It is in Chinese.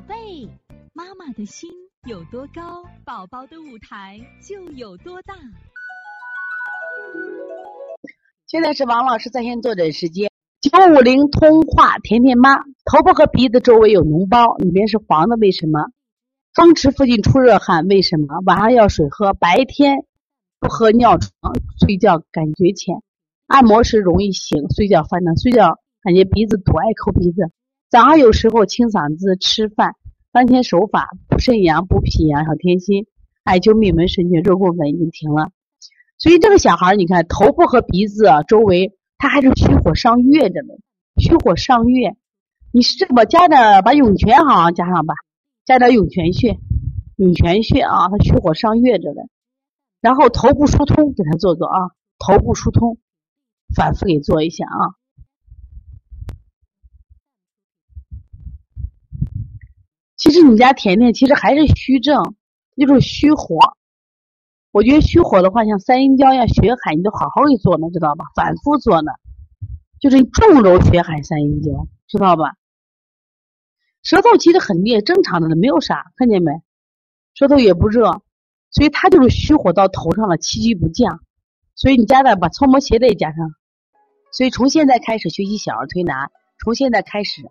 宝贝，妈妈的心有多高，宝宝的舞台就有多大。现在是王老师在线坐诊时间。九五零通话甜甜妈，头部和鼻子周围有脓包，里面是黄的，为什么？风池附近出热汗，为什么？晚上要水喝，白天不喝尿床，睡觉感觉浅，按摩时容易醒，睡觉犯难，睡觉感觉鼻子堵，爱抠鼻子。早上有时候清嗓子，吃饭当天手法补肾阳、补脾阳，小天心，艾灸命门神阙，热宫粉已经停了。所以这个小孩你看头部和鼻子周围。他还是虚火上月着呢，虚火上月，你是这么加点把涌泉好像加上吧，加点涌泉穴，涌泉穴啊，他虚火上月着呢。然后头部疏通给他做做啊，头部疏通，反复给做一下啊。其实你家甜甜其实还是虚症，就是虚火。我觉得虚火的话，像三阴交呀、血海，你都好好给做呢，知道吧？反复做呢，就是重揉血海、三阴交，知道吧？舌头其实很烈，正常的呢，没有啥，看见没？舌头也不热，所以它就是虚火到头上了，气机不降。所以你家的把搓摩鞋带加上。所以从现在开始学习小儿推拿，从现在开始